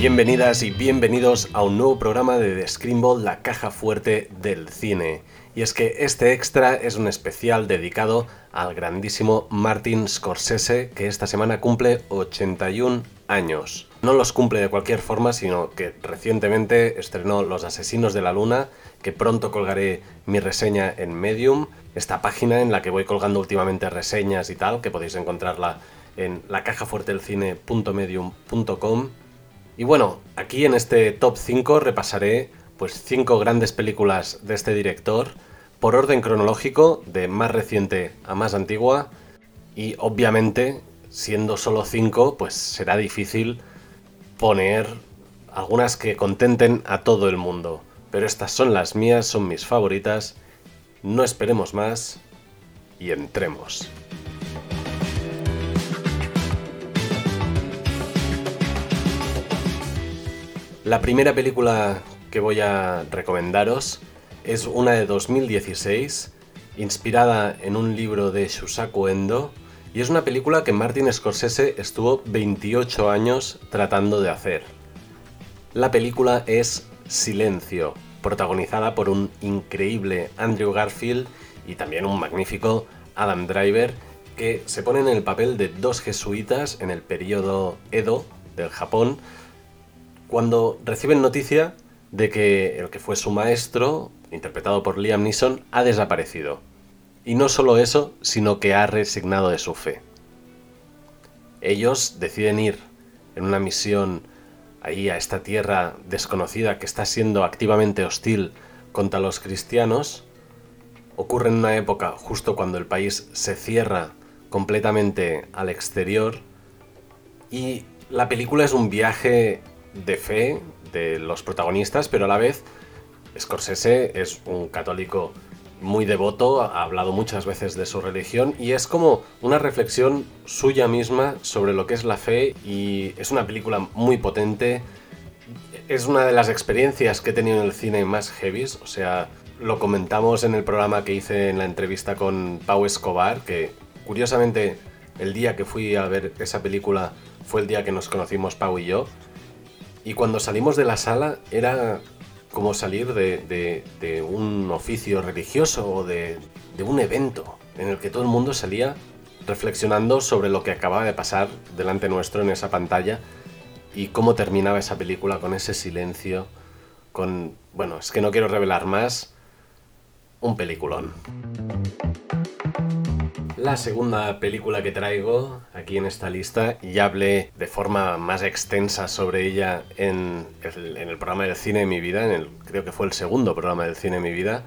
Bienvenidas y bienvenidos a un nuevo programa de The la caja fuerte del cine. Y es que este extra es un especial dedicado al grandísimo Martin Scorsese, que esta semana cumple 81 años. No los cumple de cualquier forma, sino que recientemente estrenó Los Asesinos de la Luna, que pronto colgaré mi reseña en Medium, esta página en la que voy colgando últimamente reseñas y tal, que podéis encontrarla en lacajafuertedelcine.medium.com y bueno, aquí en este top 5 repasaré pues 5 grandes películas de este director por orden cronológico, de más reciente a más antigua, y obviamente, siendo solo 5, pues será difícil poner algunas que contenten a todo el mundo. Pero estas son las mías, son mis favoritas. No esperemos más y entremos. La primera película que voy a recomendaros es una de 2016, inspirada en un libro de Shusaku Endo, y es una película que Martin Scorsese estuvo 28 años tratando de hacer. La película es Silencio, protagonizada por un increíble Andrew Garfield y también un magnífico Adam Driver, que se ponen en el papel de dos jesuitas en el periodo Edo del Japón, cuando reciben noticia de que el que fue su maestro, interpretado por Liam Neeson, ha desaparecido. Y no solo eso, sino que ha resignado de su fe. Ellos deciden ir en una misión ahí a esta tierra desconocida que está siendo activamente hostil contra los cristianos. Ocurre en una época justo cuando el país se cierra completamente al exterior y la película es un viaje de fe de los protagonistas, pero a la vez Scorsese es un católico muy devoto, ha hablado muchas veces de su religión y es como una reflexión suya misma sobre lo que es la fe y es una película muy potente. Es una de las experiencias que he tenido en el cine más heavies, o sea, lo comentamos en el programa que hice en la entrevista con Pau Escobar, que curiosamente el día que fui a ver esa película fue el día que nos conocimos Pau y yo. Y cuando salimos de la sala era como salir de, un oficio religioso o de, de un evento en el que todo el mundo salía reflexionando sobre lo que acababa de pasar delante nuestro en esa pantalla y cómo terminaba esa película con ese silencio, con... Bueno, es que no quiero revelar más, un peliculón. La segunda película que traigo aquí en esta lista, ya hablé de forma más extensa sobre ella en el, programa del cine de mi vida, en el, creo que fue el segundo programa del cine de mi vida,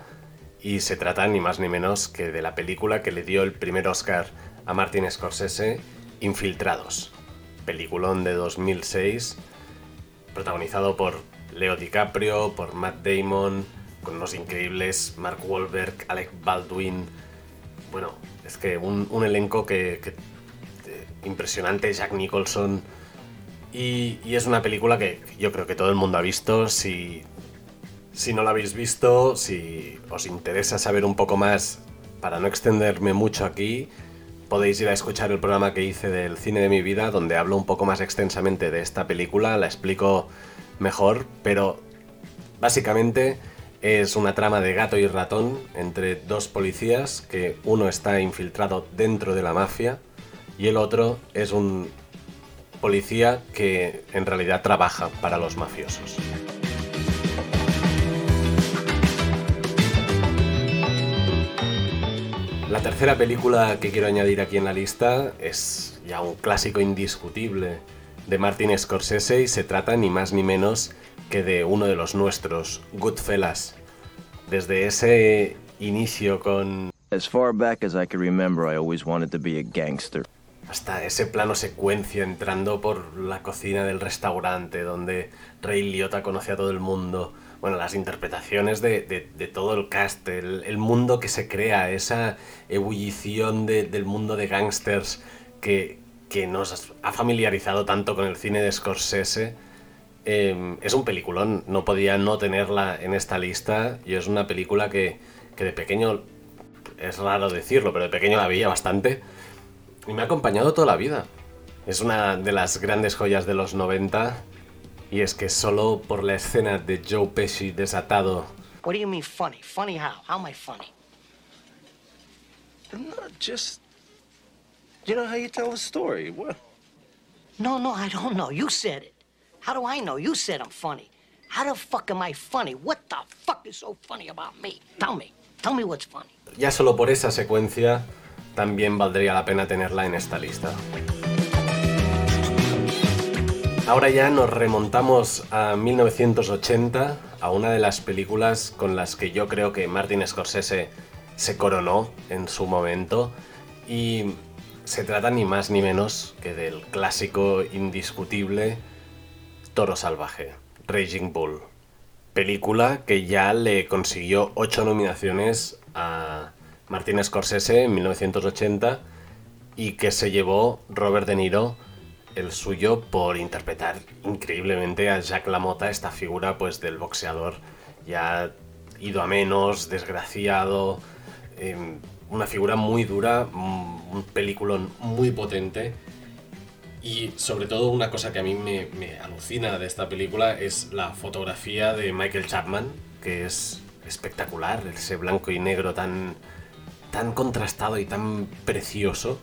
y se trata ni más ni menos que de la película que le dio el primer Oscar a Martin Scorsese, Infiltrados, peliculón de 2006, protagonizado por Leo DiCaprio, por Matt Damon, con los increíbles Mark Wahlberg, Alec Baldwin, bueno, es que un, elenco que, eh, impresionante, Jack Nicholson. Y, es una película que yo creo que todo el mundo ha visto. Si, si no la habéis visto, si os interesa saber un poco más, para no extenderme mucho aquí, podéis ir a escuchar el programa que hice del cine de mi vida, donde hablo un poco más extensamente de esta película, la explico mejor, pero básicamente es una trama de gato y ratón entre dos policías, que uno está infiltrado dentro de la mafia y el otro es un policía que en realidad trabaja para los mafiosos. La tercera película que quiero añadir aquí en la lista es ya un clásico indiscutible de Martin Scorsese y se trata ni más ni menos que de uno de los nuestros, Goodfellas. Desde ese inicio con... As far back as I can remember, I always wanted to be a gangster. Hasta ese plano secuencia entrando por la cocina del restaurante donde Ray Liotta conoce a todo el mundo. Bueno, las interpretaciones de, todo el cast, el, mundo que se crea, esa ebullición del mundo de gangsters que, que nos ha familiarizado tanto con el cine de Scorsese Em, es un peliculón, no podía no tenerla en esta lista y es una película que, de pequeño, es raro decirlo, pero de pequeño la veía bastante y me ha acompañado toda la vida. Es una de las grandes joyas de los 90 Y es que solo por la escena de Joe Pesci desatado. What do you mean funny? Funny how? How am I funny? No, just. You know how you tell a story. What? No, no, I don't know. You said it. How do I know? You said I'm funny. How the fuck am I funny? What the fuck is so funny about me? Tell me. Tell me what's funny. Ya solo por esa secuencia también valdría la pena tenerla en esta lista. Ahora ya nos remontamos a 1980, a una de las películas con las que yo creo que Martin Scorsese se coronó en su momento y se trata ni más ni menos que del clásico indiscutible Toro Salvaje, Raging Bull. Película que ya le consiguió ocho nominaciones a Martin Scorsese en 1980 y que se llevó Robert De Niro el suyo por interpretar increíblemente a Jack LaMotta, esta figura pues del boxeador ya ido a menos, desgraciado, eh, una figura muy dura, un peliculón muy potente y sobre todo una cosa que a mí me, alucina de esta película es la fotografía de Michael Chapman, que es espectacular, ese blanco y negro tan, tan contrastado y tan precioso,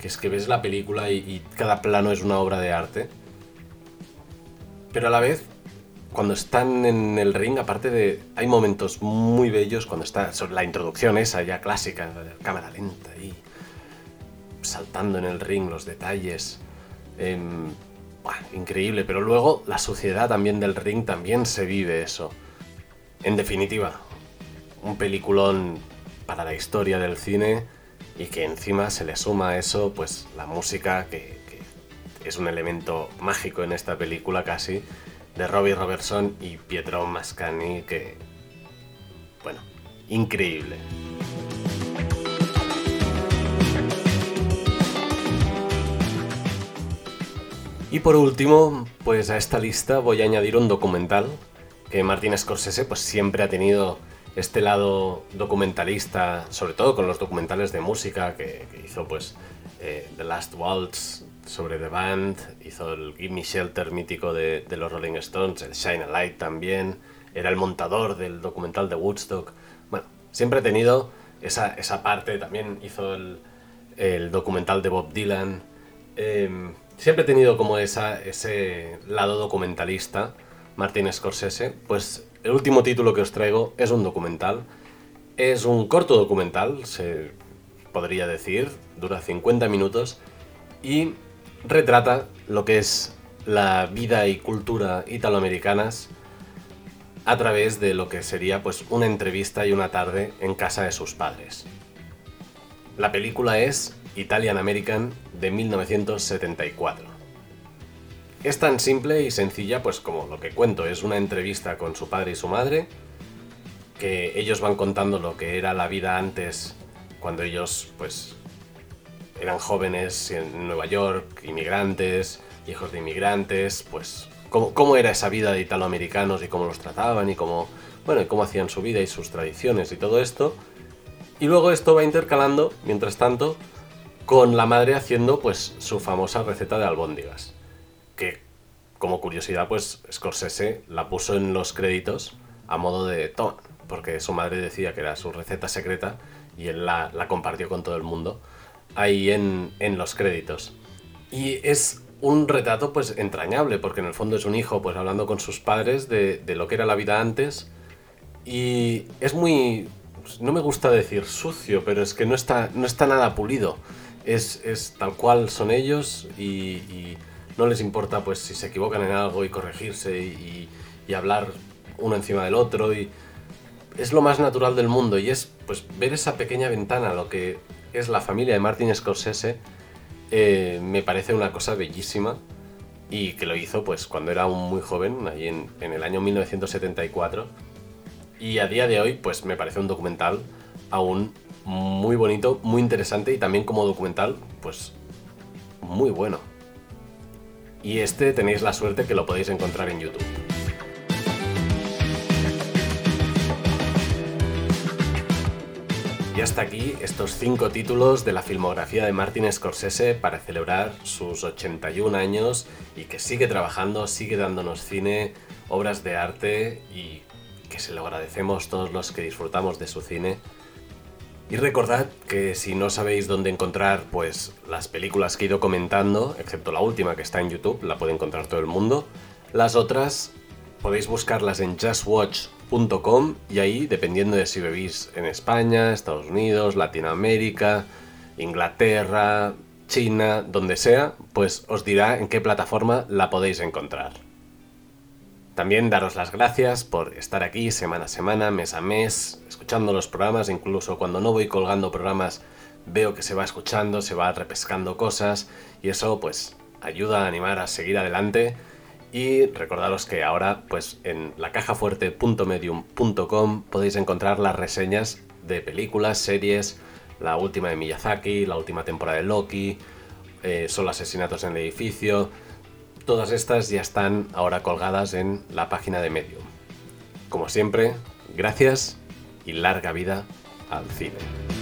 que es que ves la película y, y cada plano es una obra de arte. Pero a la vez, cuando están en el ring, aparte de... Hay momentos muy bellos cuando está la introducción esa ya clásica, cámara lenta y saltando en el ring, los detalles. Increíble, pero luego la suciedad también del ring también se vive eso. En definitiva, un peliculón para la historia del cine y que encima se le suma a eso pues la música que, que es un elemento mágico en esta película casi de Robbie Robertson y Pietro Mascagni que bueno, increíble. Y por último, pues a esta lista voy a añadir un documental que Martin Scorsese pues siempre ha tenido este lado documentalista, sobre todo con los documentales de música que, que hizo pues eh, The Last Waltz sobre The Band, hizo el Give Me Shelter mítico de, de, los Rolling Stones, el Shine a Light también, era el montador del documental de Woodstock. Bueno, siempre ha tenido esa, esa parte, también hizo el, el documental de Bob Dylan. Eh, siempre ha tenido como esa, ese lado documentalista, Martin Scorsese, pues el último título que os traigo es un documental. Es un corto documental, se podría decir, dura 50 minutos y retrata lo que es la vida y cultura italoamericanas a través de lo que sería pues una entrevista y una tarde en casa de sus padres. La película es Italian American de 1974. Es tan simple y sencilla pues como lo que cuento, es una entrevista con su padre y su madre, que ellos van contando lo que era la vida antes, cuando ellos pues eran jóvenes en Nueva York, inmigrantes, hijos de inmigrantes, pues cómo, era esa vida de italoamericanos y cómo los trataban y cómo, bueno, y cómo hacían su vida y sus tradiciones y todo esto. Y luego esto va intercalando, mientras tanto, con la madre haciendo pues su famosa receta de albóndigas que como curiosidad, pues Scorsese la puso en los créditos a modo de toma, porque su madre decía que era su receta secreta y él la, la compartió con todo el mundo ahí en, en, los créditos. Y es un retrato pues entrañable, porque en el fondo es un hijo pues hablando con sus padres de, de lo que era la vida antes y es muy... no me gusta decir sucio, pero es que no está, no está nada pulido. Es, es tal cual son ellos y, no les importa pues si se equivocan en algo y corregirse y, hablar uno encima del otro y es lo más natural del mundo y es pues ver esa pequeña ventana lo que es la familia de Martin Scorsese eh, me parece una cosa bellísima y que lo hizo pues cuando era aún muy joven ahí en, en el año 1974 y a día de hoy pues me parece un documental aún muy bonito muy interesante y también como documental pues muy bueno y este tenéis la suerte que lo podéis encontrar en YouTube. Y hasta aquí estos cinco títulos de la filmografía de Martin Scorsese para celebrar sus 81 años y que sigue trabajando, sigue dándonos cine, obras de arte y que se lo agradecemos todos los que disfrutamos de su cine. Y recordad que si no sabéis dónde encontrar pues las películas que he ido comentando, excepto la última que está en YouTube, la puede encontrar todo el mundo, las otras podéis buscarlas en justwatch.com y ahí, dependiendo de si vivís en España, Estados Unidos, Latinoamérica, Inglaterra, China, donde sea, pues os dirá en qué plataforma la podéis encontrar. También daros las gracias por estar aquí semana a semana, mes a mes, escuchando los programas, incluso cuando no voy colgando programas veo que se va escuchando, se va repescando cosas y eso pues ayuda a animar a seguir adelante. Y recordaros que ahora pues en lacajafuerte.medium.com podéis encontrar las reseñas de películas, series, la última de Miyazaki, la última temporada de Loki, eh, solo asesinatos en el edificio, Todas estas ya están ahora colgadas en la página de Medium. Como siempre, gracias y larga vida al cine.